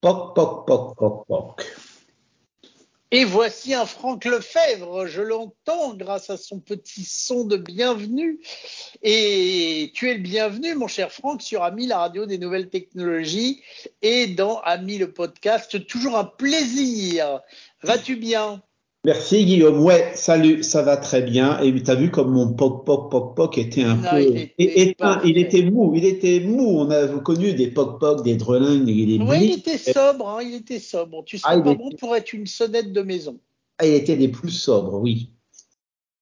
Poc, poc, poc, poc. Et voici un Franck Lefebvre, je l'entends grâce à son petit son de bienvenue. Et tu es le bienvenu, mon cher Franck, sur Ami, la radio des nouvelles technologies, et dans Ami, le podcast. Toujours un plaisir. Vas-tu bien? Merci Guillaume. Ouais, salut, ça va très bien. Et tu as vu comme mon poc poc poc poc était un peu il était éteint, il était mou, il était mou. On a connu des poc poc, des drelins, des Oui, il était sobre, hein, il était sobre. Tu serais Ah, pas était- bon pour être une sonnette de maison. Ah, il était des plus sobres, oui.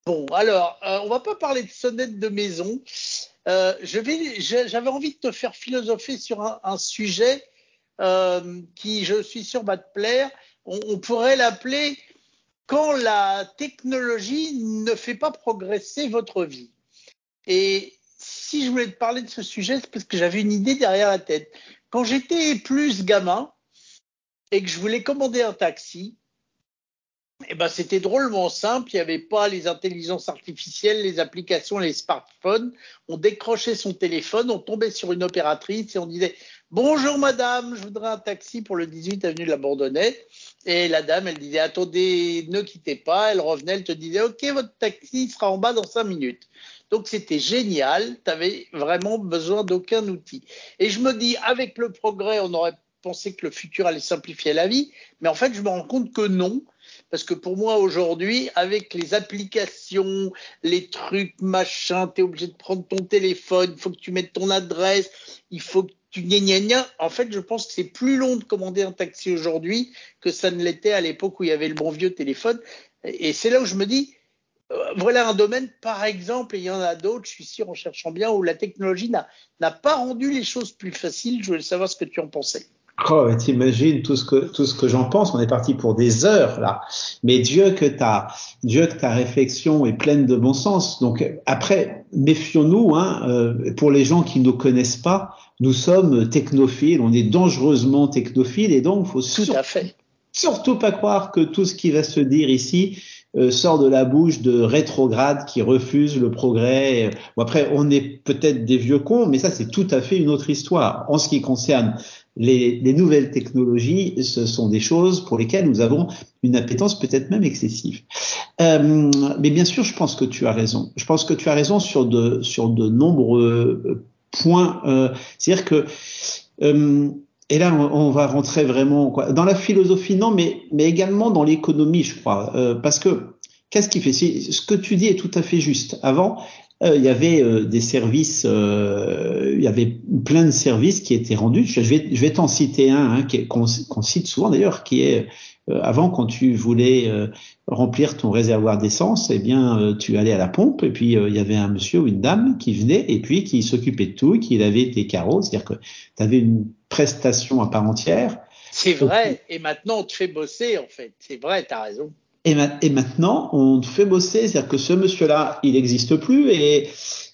Bon, alors, euh, on va pas parler de sonnette de maison. Euh, je vais, je- j'avais envie de te faire philosopher sur un, un sujet euh, qui, je suis sûr, va te plaire. On, on pourrait l'appeler quand la technologie ne fait pas progresser votre vie. Et si je voulais te parler de ce sujet, c'est parce que j'avais une idée derrière la tête. Quand j'étais plus gamin et que je voulais commander un taxi, eh ben, c'était drôlement simple. Il n'y avait pas les intelligences artificielles, les applications, les smartphones. On décrochait son téléphone, on tombait sur une opératrice et on disait Bonjour madame, je voudrais un taxi pour le 18 avenue de la Bourdonnais. Et la dame, elle disait Attendez, ne quittez pas. Elle revenait, elle te disait Ok, votre taxi sera en bas dans cinq minutes. Donc c'était génial. Tu n'avais vraiment besoin d'aucun outil. Et je me dis, avec le progrès, on aurait pensé que le futur allait simplifier la vie. Mais en fait, je me rends compte que non. Parce que pour moi, aujourd'hui, avec les applications, les trucs, machin, tu es obligé de prendre ton téléphone, il faut que tu mettes ton adresse, il faut que tu gna gna gna. En fait, je pense que c'est plus long de commander un taxi aujourd'hui que ça ne l'était à l'époque où il y avait le bon vieux téléphone. Et c'est là où je me dis, euh, voilà un domaine, par exemple, et il y en a d'autres, je suis sûr, en cherchant bien, où la technologie n'a n'a pas rendu les choses plus faciles. Je voulais savoir ce que tu en pensais. Oh, t'imagines tout ce que tout ce que j'en pense. On est parti pour des heures là. Mais Dieu que ta Dieu que ta réflexion est pleine de bon sens. Donc après, méfions-nous. Hein, euh, pour les gens qui ne nous connaissent pas, nous sommes technophiles. On est dangereusement technophiles et donc faut Tout sur- à fait. Surtout pas croire que tout ce qui va se dire ici euh, sort de la bouche de rétrogrades qui refusent le progrès. Bon, après, on est peut-être des vieux cons, mais ça, c'est tout à fait une autre histoire. En ce qui concerne les, les nouvelles technologies, ce sont des choses pour lesquelles nous avons une appétence peut-être même excessive. Euh, mais bien sûr, je pense que tu as raison. Je pense que tu as raison sur de, sur de nombreux euh, points. Euh, C'est-à-dire que euh, et là, on, va rentrer vraiment quoi, dans la philosophie, non, mais, mais également dans l'économie, je crois. Euh, parce que qu'est-ce qui fait Ce que tu dis est tout à fait juste. Avant, euh, il y avait euh, des services, euh, il y avait plein de services qui étaient rendus. Je vais, je vais t'en citer un hein, qu'on qu'on cite souvent d'ailleurs, qui est euh, avant quand tu voulais euh, remplir ton réservoir d'essence, eh bien tu allais à la pompe et puis il y avait un monsieur ou une dame qui venait et puis qui s'occupait de tout, qui lavait tes carreaux, c'est-à-dire que tu avais une prestation à part entière. C'est vrai. Et maintenant, on te fait bosser, en fait. C'est vrai, tu as raison. Et, ma- et maintenant, on te fait bosser, c'est-à-dire que ce monsieur-là, il n'existe plus. Et,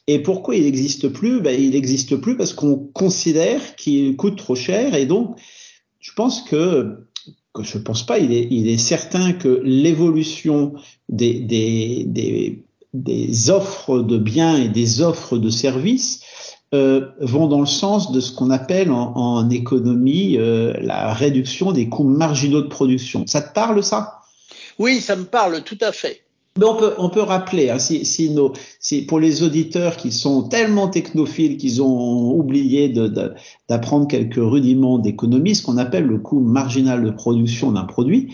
et pourquoi il n'existe plus? Ben, Il n'existe plus parce qu'on considère qu'il coûte trop cher. Et donc, je pense que, que je pense pas, il est, il est certain que l'évolution des, des, des, des offres de biens et des offres de services euh, vont dans le sens de ce qu'on appelle en, en économie euh, la réduction des coûts marginaux de production. Ça te parle ça? Oui, ça me parle tout à fait. mais on peut, on peut rappeler, hein, si, si, nos, si pour les auditeurs qui sont tellement technophiles qu'ils ont oublié de- de- d'apprendre quelques rudiments d'économie, ce qu'on appelle le coût marginal de production d'un produit,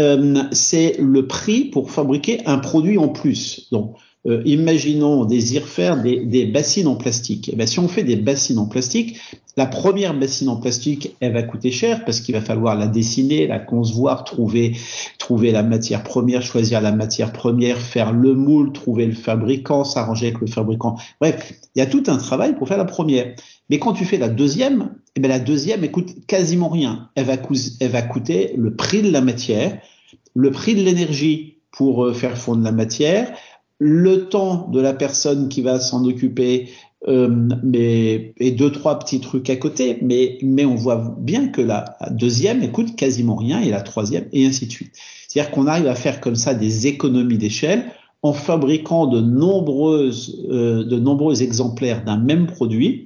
euh, c'est le prix pour fabriquer un produit en plus. Donc, euh, imaginons, on désire faire des, des bassines en plastique. Eh ben, si on fait des bassines en plastique, la première bassine en plastique, elle va coûter cher parce qu'il va falloir la dessiner, la concevoir, trouver trouver la matière première, choisir la matière première, faire le moule, trouver le fabricant, s'arranger avec le fabricant. Bref, il y a tout un travail pour faire la première. Mais quand tu fais la deuxième, eh bien la deuxième, elle coûte quasiment rien. Elle va, elle va coûter le prix de la matière, le prix de l'énergie pour euh, faire fondre la matière, le temps de la personne qui va s'en occuper, euh, mais et deux trois petits trucs à côté, mais mais on voit bien que la deuxième coûte quasiment rien et la troisième et ainsi de suite. C'est-à-dire qu'on arrive à faire comme ça des économies d'échelle en fabriquant de nombreuses euh, de nombreux exemplaires d'un même produit.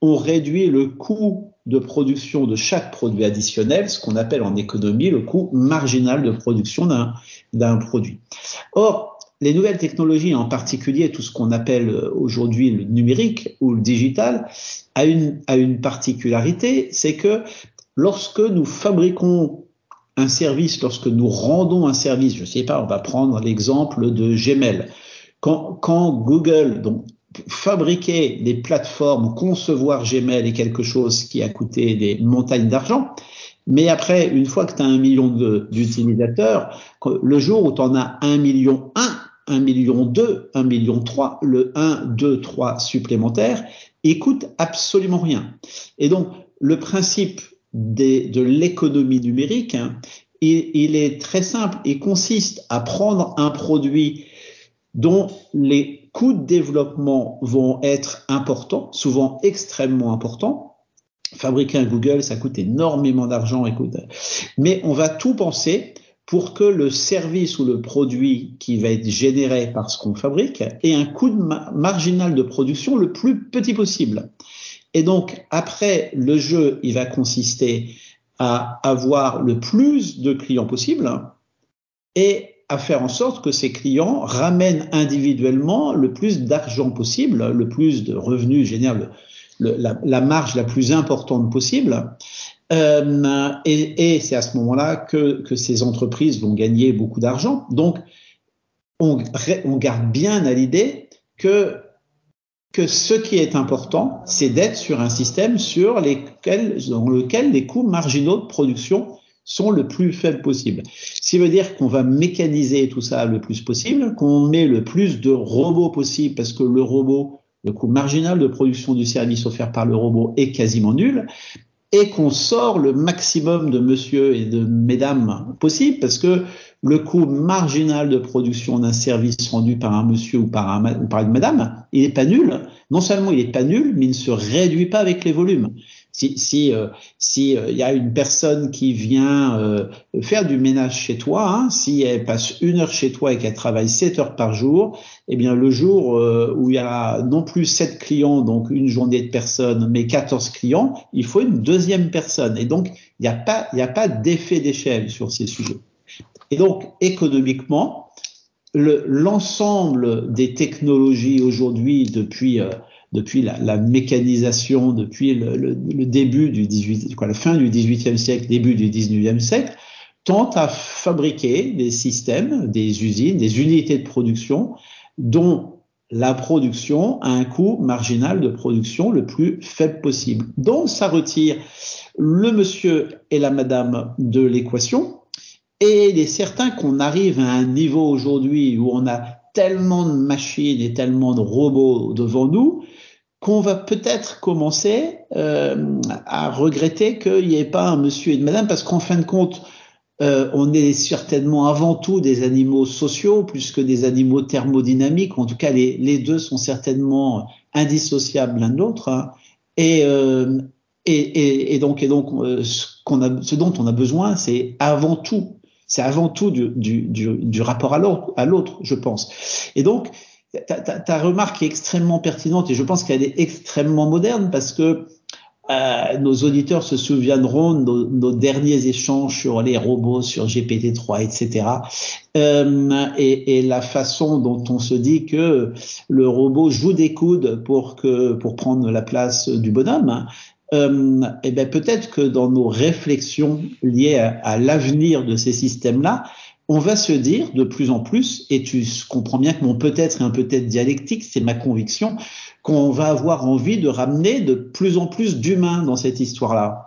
On réduit le coût de production de chaque produit additionnel, ce qu'on appelle en économie le coût marginal de production d'un produit. Or, les nouvelles technologies, en particulier tout ce qu'on appelle aujourd'hui le numérique ou le digital, a une, particularité, c'est que lorsque nous fabriquons un service, lorsque nous rendons un service, je ne sais pas, on va prendre l'exemple de Gmail. Quand, quand Google donc, fabriquer des plateformes, concevoir Gmail est quelque chose qui a coûté des montagnes d'argent. Mais après, une fois que tu un million d'utilisateurs, le jour où tu as un million un, un million deux, un million trois, le 1, 2, 3 supplémentaire, il coûte absolument rien. Et donc, le principe de l'économie numérique, hein, il, est très simple. Il consiste à prendre un produit dont les coûts de développement vont être importants, souvent extrêmement importants. Fabriquer un Google, ça coûte énormément d'argent, écoute. Mais on va tout penser pour que le service ou le produit qui va être généré par ce qu'on fabrique ait un coût marginal de production le plus petit possible. Et donc, après, le jeu, il va consister à avoir le plus de clients possible et à faire en sorte que ces clients ramènent individuellement le plus d'argent possible, le plus de revenus, génèrent la, marge la plus importante possible. Euh, et, c'est à ce moment-là que, ces entreprises vont gagner beaucoup d'argent. Donc, on, on garde bien à l'idée que que ce qui est important, c'est d'être sur un système sur lesquels, dans lequel les coûts marginaux de production sont le plus faibles possible. Ce qui veut dire qu'on va mécaniser tout ça le plus possible, qu'on met le plus de robots possible parce que le robot, le coût marginal de production du service offert par le robot est quasiment nul, et qu'on sort le maximum de monsieur et de mesdames possible parce que le coût marginal de production d'un service rendu par un monsieur ou par, ou par une madame, il n'est pas nul. Non seulement il n'est pas nul, mais il ne se réduit pas avec les volumes. Si si euh, si euh, il y a une personne qui vient euh, faire du ménage chez toi, hein, si elle passe une heure chez toi et qu'elle travaille sept heures par jour, eh bien le jour euh, où il y a non plus sept clients, donc une journée de personnes, mais 14 clients, il faut une deuxième personne. Et donc il n'y a pas il a pas d'effet d'échelle sur ces sujets. Et donc économiquement, l'ensemble des technologies aujourd'hui depuis euh, depuis la, mécanisation, depuis le, début du 18, quoi, la fin du 18e siècle, début du 19e siècle, tente à fabriquer des systèmes, des usines, des unités de production dont la production a un coût marginal de production le plus faible possible. Donc ça retire le monsieur et la madame de l'équation et il est certain qu'on arrive à un niveau aujourd'hui où on a tellement de machines et tellement de robots devant nous qu'on va peut-être commencer euh, à regretter qu'il n'y ait pas un monsieur et une madame, parce qu'en fin de compte, euh, on est certainement avant tout des animaux sociaux plus que des animaux thermodynamiques. En tout cas, les, les deux sont certainement indissociables l'un de l'autre. Hein. Et, euh, et, et, et, donc, et donc euh, ce, a, ce dont on a besoin, c'est avant tout, c'est avant tout du, rapport à l'autre, je pense. Et donc, ta, remarque est extrêmement pertinente et je pense qu'elle est extrêmement moderne parce que euh, nos auditeurs se souviendront de nos, derniers échanges sur les robots, sur GPT-3, etc. Euh, et, et, la façon dont on se dit que le robot joue des coudes pour que pour prendre la place du bonhomme. Euh, et ben peut-être que dans nos réflexions liées à, à l'avenir de ces systèmes-là, on va se dire de plus en plus, et tu comprends bien que mon peut-être est un peut-être dialectique, c'est ma conviction, qu'on va avoir envie de ramener de plus en plus d'humains dans cette histoire-là.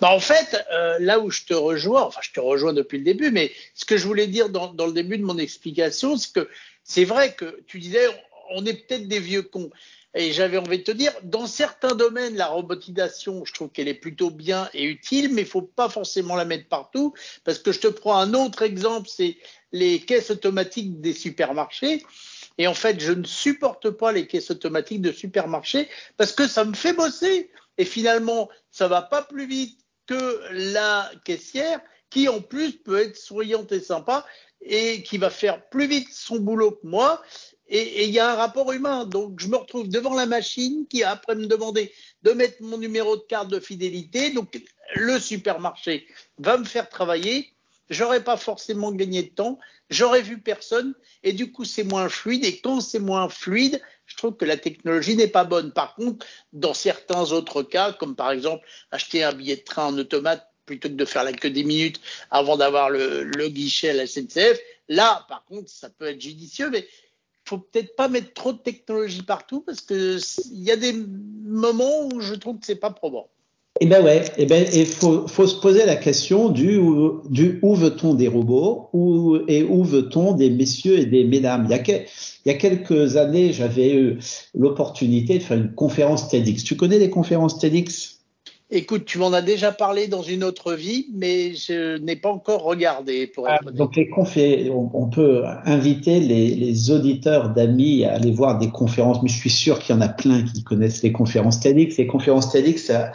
Bah en fait, euh, là où je te rejoins, enfin je te rejoins depuis le début, mais ce que je voulais dire dans, dans le début de mon explication, c'est que c'est vrai que tu disais, on est peut-être des vieux cons. Et j'avais envie de te dire, dans certains domaines, la robotisation, je trouve qu'elle est plutôt bien et utile, mais il faut pas forcément la mettre partout. Parce que je te prends un autre exemple, c'est les caisses automatiques des supermarchés. Et en fait, je ne supporte pas les caisses automatiques de supermarchés parce que ça me fait bosser. Et finalement, ça va pas plus vite que la caissière qui en plus peut être souriante et sympa et qui va faire plus vite son boulot que moi et il y a un rapport humain. Donc, je me retrouve devant la machine qui, après me demander de mettre mon numéro de carte de fidélité, donc le supermarché va me faire travailler. J'aurais pas forcément gagné de temps, j'aurais vu personne, et du coup, c'est moins fluide. Et quand c'est moins fluide, je trouve que la technologie n'est pas bonne. Par contre, dans certains autres cas, comme par exemple acheter un billet de train en automate plutôt que de faire la queue des minutes avant d'avoir le, le, guichet à la SNCF, là, par contre, ça peut être judicieux, mais faut peut-être pas mettre trop de technologie partout parce que il y a des moments où je trouve que c'est pas probant. Eh ben ouais, eh ben il faut, se poser la question du, où veut-on des robots où, et où veut-on des messieurs et des mesdames? Il y a, il y a quelques années, j'avais eu l'opportunité de faire une conférence TEDx. Tu connais les conférences TEDx? Écoute, tu m'en as déjà parlé dans une autre vie, mais je n'ai pas encore regardé. Pour ah, donc les confé on, on, peut inviter les, les auditeurs d'amis à aller voir des conférences, mais je suis sûr qu'il y en a plein qui connaissent les conférences TEDx. Les conférences TEDx, à,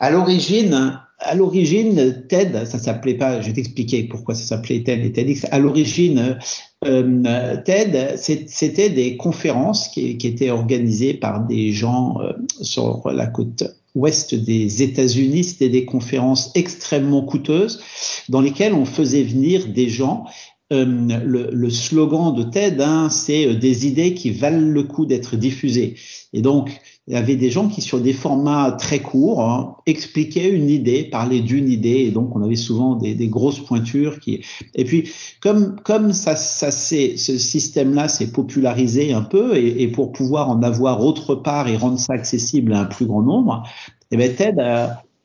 à l'origine, à l'origine, TED, ça s'appelait pas, je vais t'expliquer pourquoi ça s'appelait TED et TEDx. À l'origine, euh, TED, c'était des conférences qui, étaient organisées par des gens euh, sur la côte ouest des États-Unis, c'était des conférences extrêmement coûteuses dans lesquelles on faisait venir des gens. Euh, le, slogan de TED, hein, c'est des idées qui valent le coup d'être diffusées. Et donc, il y avait des gens qui, sur des formats très courts, hein, expliquaient une idée, parlaient d'une idée, et donc on avait souvent des, des grosses pointures. Qui... Et puis, comme comme ça, ça ce système-là s'est popularisé un peu, et, et, pour pouvoir en avoir autre part et rendre ça accessible à un plus grand nombre, eh bien TED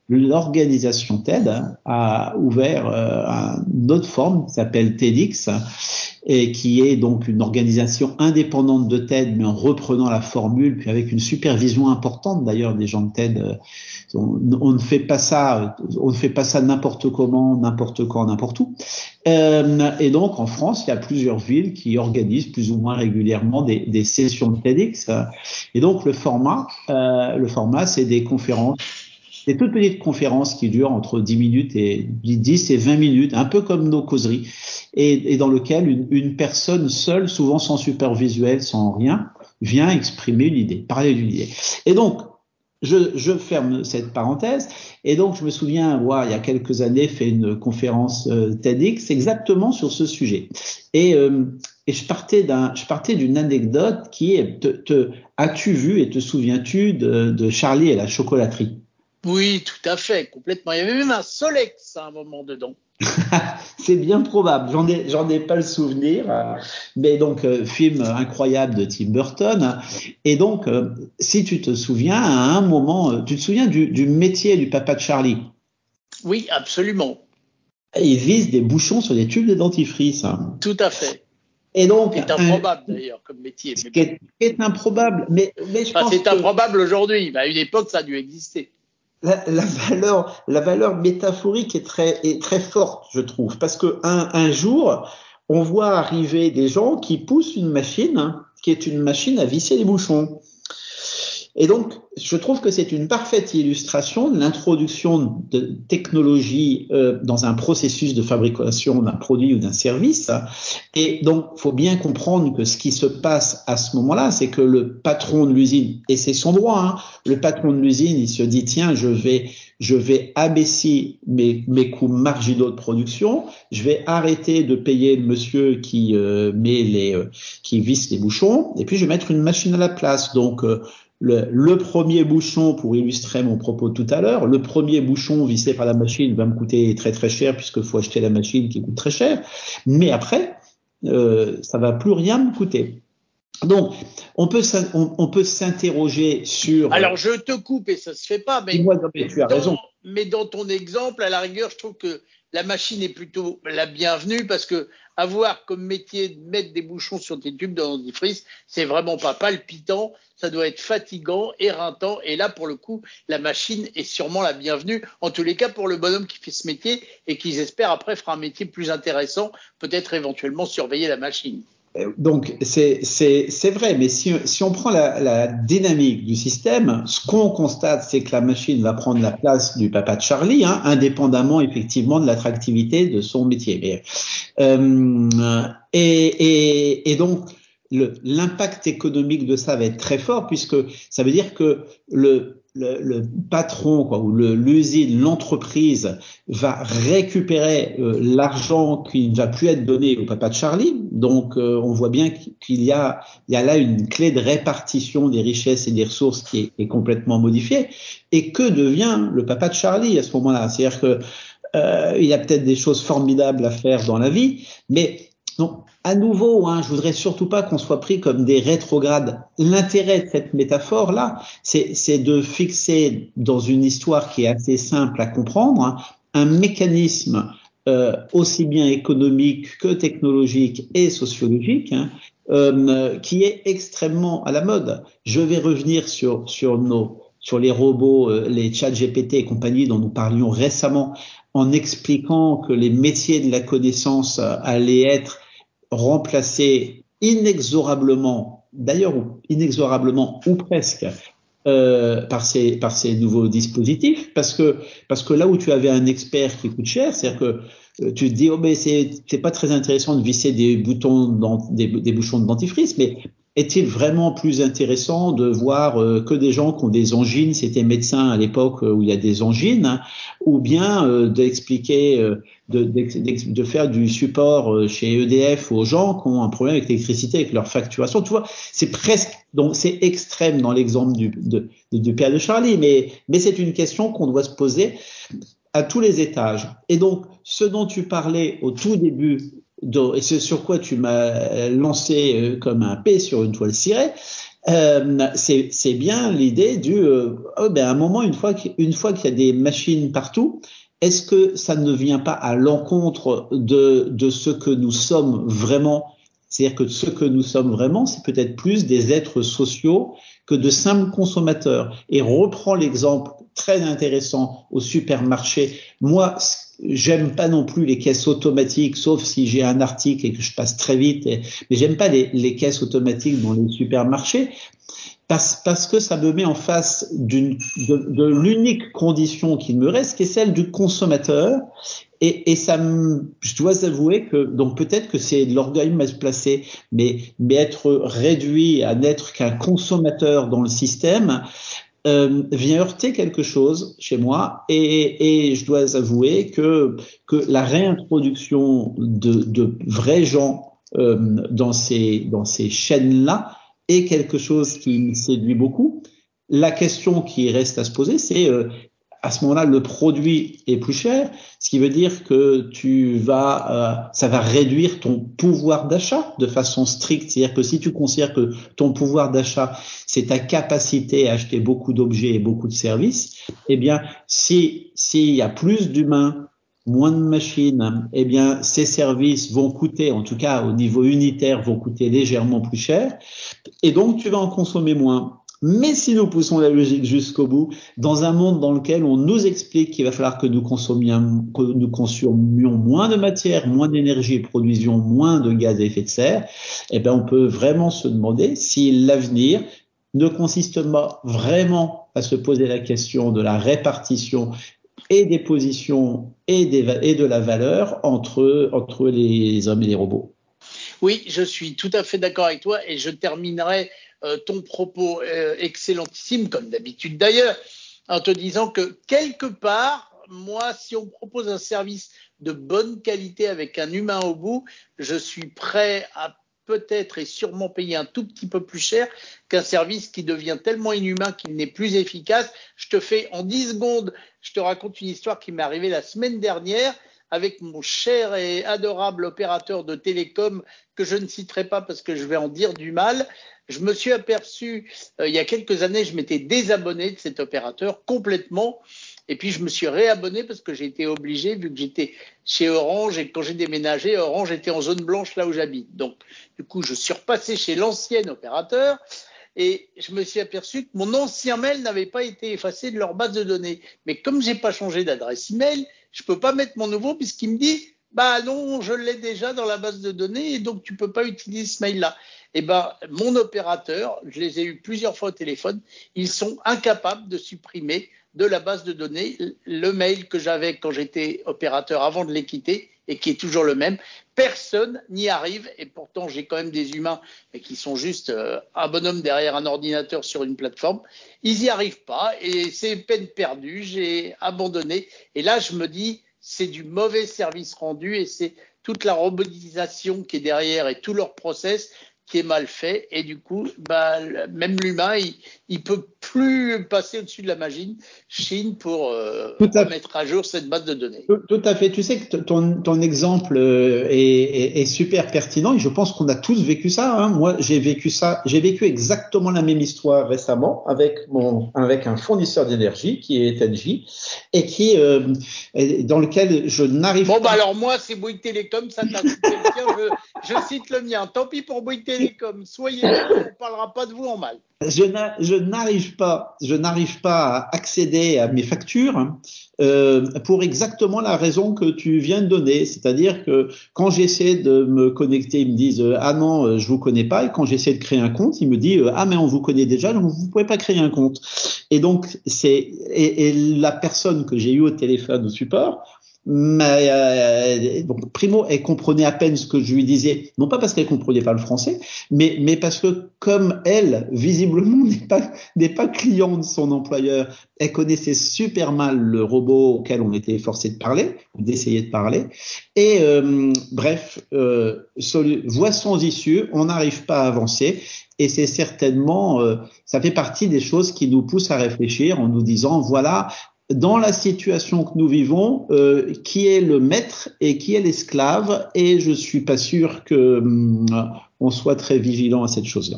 l'organisation TED a ouvert euh, une autre forme qui s'appelle TEDx et qui est donc une organisation indépendante de TED, mais en reprenant la formule, puis avec une supervision importante d'ailleurs des gens de TED. Euh, on, ne fait pas ça, on ne fait pas ça n'importe comment, n'importe quand, n'importe où. Euh, et donc en France, il y a plusieurs villes qui organisent plus ou moins régulièrement des, des sessions de TEDx. Et donc le format, euh, le format, c'est des conférences des toutes petites conférences qui durent entre 10 minutes et 10 et 20 minutes, un peu comme nos causeries, et, dans lequel une, personne seule, souvent sans support visuel, sans rien, vient exprimer une idée, parler d'une idée. Et donc, je, ferme cette parenthèse. Et donc, je me souviens avoir, il y a quelques années, fait une conférence euh, TEDx exactement sur ce sujet. Et, euh, je partais d'une anecdote qui est, as-tu vu et te souviens-tu de Charlie et la chocolaterie? Oui, tout à fait, complètement. Il y avait même un Solex à un moment dedans. c'est bien probable. J'en ai, j'en ai pas le souvenir. Mais donc, euh, film incroyable de Tim Burton. Et donc, euh, si tu te souviens, à un moment, euh, tu te souviens du, du métier du papa de Charlie? Oui, absolument. il vise des bouchons sur des tubes de dentifrice. Tout à fait. Et donc, c'est improbable d'ailleurs comme métier. Ce qui est, est, improbable, mais, mais je enfin, c'est improbable aujourd'hui. À une époque, ça a dû exister la, valeur, la valeur métaphorique est très, est très forte, je trouve, parce que un, un jour, on voit arriver des gens qui poussent une machine, hein, qui est une machine à visser les bouchons. Et donc, je trouve que c'est une parfaite illustration de l'introduction de technologie euh, dans un processus de fabrication d'un produit ou d'un service. Et donc, faut bien comprendre que ce qui se passe à ce moment-là, c'est que le patron de l'usine, et c'est son droit, hein, le patron de l'usine, il se dit tiens, je vais je vais abaisser mes, mes coûts marginaux de production, je vais arrêter de payer le monsieur qui euh, met les euh, qui visse les bouchons, et puis je vais mettre une machine à la place. Donc euh, le, le, premier bouchon, pour illustrer mon propos tout à l'heure, le premier bouchon vissé par la machine va me coûter très très cher puisque faut acheter la machine qui coûte très cher. Mais après, euh, ça va plus rien me coûter. Donc, on peut, on, on peut s'interroger sur. Alors, je te coupe et ça se fait pas, mais, moi, non, mais tu as dans, raison. Mais dans ton exemple, à la rigueur, je trouve que la machine est plutôt la bienvenue parce que avoir comme métier de mettre des bouchons sur tes tubes de dentifrice, c'est vraiment pas palpitant, ça doit être fatigant, éreintant, et là, pour le coup, la machine est sûrement la bienvenue, en tous les cas pour le bonhomme qui fait ce métier et qui, j'espère, après fera un métier plus intéressant, peut-être éventuellement surveiller la machine. Donc c'est vrai, mais si, si on prend la, la, dynamique du système, ce qu'on constate, c'est que la machine va prendre la place du papa de Charlie, hein, indépendamment effectivement de l'attractivité de son métier. Mais, euh, et, et, et, donc l'impact économique de ça va être très fort puisque ça veut dire que le, le, le patron quoi, ou l'usine, l'entreprise va récupérer euh, l'argent qui ne va plus être donné au papa de Charlie. Donc euh, on voit bien qu'il y a, il y a là une clé de répartition des richesses et des ressources qui est, complètement modifiée. Et que devient le papa de Charlie à ce moment-là? C'est-à-dire que euh, il a peut-être des choses formidables à faire dans la vie, mais donc, à nouveau, hein, je voudrais surtout pas qu'on soit pris comme des rétrogrades. L'intérêt de cette métaphore-là, c'est de fixer dans une histoire qui est assez simple à comprendre hein, un mécanisme euh, aussi bien économique que technologique et sociologique hein, euh, qui est extrêmement à la mode. Je vais revenir sur sur nos sur les robots, euh, les chats GPT et compagnie dont nous parlions récemment, en expliquant que les métiers de la connaissance euh, allaient être remplacés inexorablement, d'ailleurs inexorablement ou presque, euh, par ces nouveaux dispositifs parce que parce que là où tu avais un expert qui coûte cher c'est-à-dire que euh, tu te dis oh mais c'est c'est pas très intéressant de visser des boutons dans, des bouchons de dentifrice mais est-il vraiment plus intéressant de voir euh, que des gens qui ont des angines, c'était médecin à l'époque euh, où il y a des angines, hein, ou bien euh, d'expliquer, de, de, faire du support chez EDF aux gens qui ont un problème avec l'électricité, avec leur facturation. Tu vois, c'est presque, donc c'est extrême dans l'exemple du, de, du père de Charlie, mais, mais c'est une question qu'on doit se poser à tous les étages. Et donc, ce dont tu parlais au tout début et c'est sur quoi tu m'as lancé euh, comme un P sur une toile cirée, euh, c'est bien l'idée du euh, oh, ben à un moment une fois qu'une fois qu'il y a des machines partout, est-ce que ça ne vient pas à l'encontre de, de ce que nous sommes vraiment? C'est-à-dire que ce que nous sommes vraiment, c'est peut-être plus des êtres sociaux que de simples consommateurs. Et reprend l'exemple très intéressant au supermarché. Moi, j'aime pas non plus les caisses automatiques, sauf si j'ai un article et que je passe très vite. mais j'aime pas les, les, caisses automatiques dans les supermarchés parce, parce que ça me met en face de, de l'unique condition qui me reste, qui est celle du consommateur. Et, et ça, me, je dois avouer que donc peut-être que c'est de l'orgueil mal placé, mais mais être réduit à n'être qu'un consommateur dans le système, euh, vient heurter quelque chose chez moi et, et je dois avouer que, que la réintroduction de, de vrais gens euh, dans ces, dans ces chaînes-là est quelque chose qui me séduit beaucoup. La question qui reste à se poser, c'est euh, à ce moment-là, le produit est plus cher, ce qui veut dire que tu vas, euh, ça va réduire ton pouvoir d'achat de façon stricte. C'est-à-dire que si tu considères que ton pouvoir d'achat, c'est ta capacité à acheter beaucoup d'objets et beaucoup de services, eh bien, si s'il y a plus d'humains, moins de machines, eh bien, ces services vont coûter, en tout cas au niveau unitaire, vont coûter légèrement plus cher, et donc tu vas en consommer moins. Mais si nous poussons la logique jusqu'au bout, dans un monde dans lequel on nous explique qu'il va falloir que nous consommions, moins de matière, moins d'énergie et produisions moins de gaz à effet de serre, eh bien, on peut vraiment se demander si l'avenir ne consiste pas vraiment à se poser la question de la répartition et des positions et, de la valeur entre les hommes et les robots. Oui, je suis tout à fait d'accord avec toi et je terminerai euh, ton propos euh, excellentissime, comme d'habitude d'ailleurs, en te disant que quelque part, moi, si on propose un service de bonne qualité avec un humain au bout, je suis prêt à peut-être et sûrement payer un tout petit peu plus cher qu'un service qui devient tellement inhumain qu'il n'est plus efficace. Je te fais en 10 secondes, je te raconte une histoire qui m'est arrivée la semaine dernière avec mon cher et adorable opérateur de télécom que je ne citerai pas parce que je vais en dire du mal je me suis aperçu, euh, il y a quelques années, je m'étais désabonné de cet opérateur complètement. Et puis, je me suis réabonné parce que j'ai été obligé, vu que j'étais chez Orange et quand j'ai déménagé, Orange était en zone blanche là où j'habite. Donc, du coup, je suis repassé chez l'ancien opérateur et je me suis aperçu que mon ancien mail n'avait pas été effacé de leur base de données. Mais comme j'ai pas changé d'adresse email, je peux pas mettre mon nouveau puisqu'il me dit, bah non, je l'ai déjà dans la base de données et donc tu peux pas utiliser ce mail-là eh ben, mon opérateur, je les ai eu plusieurs fois au téléphone, ils sont incapables de supprimer de la base de données le mail que j'avais quand j'étais opérateur avant de les quitter. Et qui est toujours le même. Personne n'y arrive et pourtant j'ai quand même des humains qui sont juste euh, un bonhomme derrière un ordinateur sur une plateforme. Ils n'y arrivent pas et c'est peine perdue. J'ai abandonné et là je me dis c'est du mauvais service rendu et c'est toute la robotisation qui est derrière et tout leur process qui est mal fait et du coup bah, même l'humain il, il peut plus passer au-dessus de la machine Chine pour euh, mettre à jour cette base de données. Tout, tout à fait. Tu sais que ton, ton exemple euh, est, est, est, super pertinent et je pense qu'on a tous vécu ça. Hein. Moi, j'ai vécu ça. J'ai vécu exactement la même histoire récemment avec mon avec un fournisseur d'énergie qui est Engie et qui euh, dans lequel je n'arrive bon, pas. Bon bah alors moi c'est Bouygues Télécom, ça t'a je, je cite le mien. Tant pis pour Bouygues Télécom. Soyez là, on ne parlera pas de vous en mal. Je n'arrive pas, je n'arrive pas à accéder à mes factures euh, pour exactement la raison que tu viens de donner, c'est-à-dire que quand j'essaie de me connecter, ils me disent ah non, je vous connais pas, et quand j'essaie de créer un compte, ils me disent ah mais on vous connaît déjà, donc vous pouvez pas créer un compte. Et donc c'est et, et la personne que j'ai eu au téléphone au support mais euh, donc primo, elle comprenait à peine ce que je lui disais, non pas parce qu'elle comprenait pas le français, mais mais parce que comme elle visiblement n'est pas n'est pas client de son employeur, elle connaissait super mal le robot auquel on était forcé de parler, d'essayer de parler, et euh, bref, euh, sans issue, on n'arrive pas à avancer. Et c'est certainement, euh, ça fait partie des choses qui nous poussent à réfléchir en nous disant, voilà, dans la situation que nous vivons, euh, qui est le maître et qui est l'esclave, et je suis pas sûr que hum, on soit très vigilant à cette chose-là.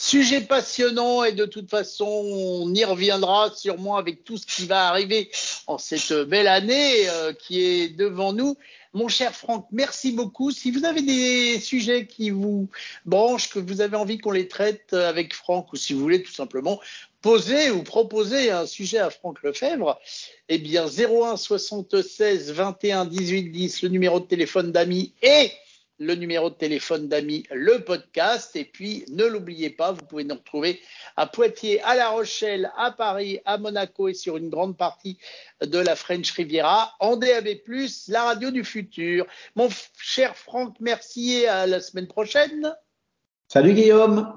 Sujet passionnant et de toute façon, on y reviendra sûrement avec tout ce qui va arriver en cette belle année euh, qui est devant nous. Mon cher Franck, merci beaucoup. Si vous avez des sujets qui vous branchent, que vous avez envie qu'on les traite avec Franck, ou si vous voulez tout simplement poser ou proposer un sujet à Franck Lefebvre, eh bien 01 76 21 18 10, le numéro de téléphone d'Ami et le numéro de téléphone d'Ami, le podcast. Et puis, ne l'oubliez pas, vous pouvez nous retrouver à Poitiers, à La Rochelle, à Paris, à Monaco et sur une grande partie de la French Riviera en DAB+, la radio du futur. Mon cher Franck, merci et à la semaine prochaine. Salut Guillaume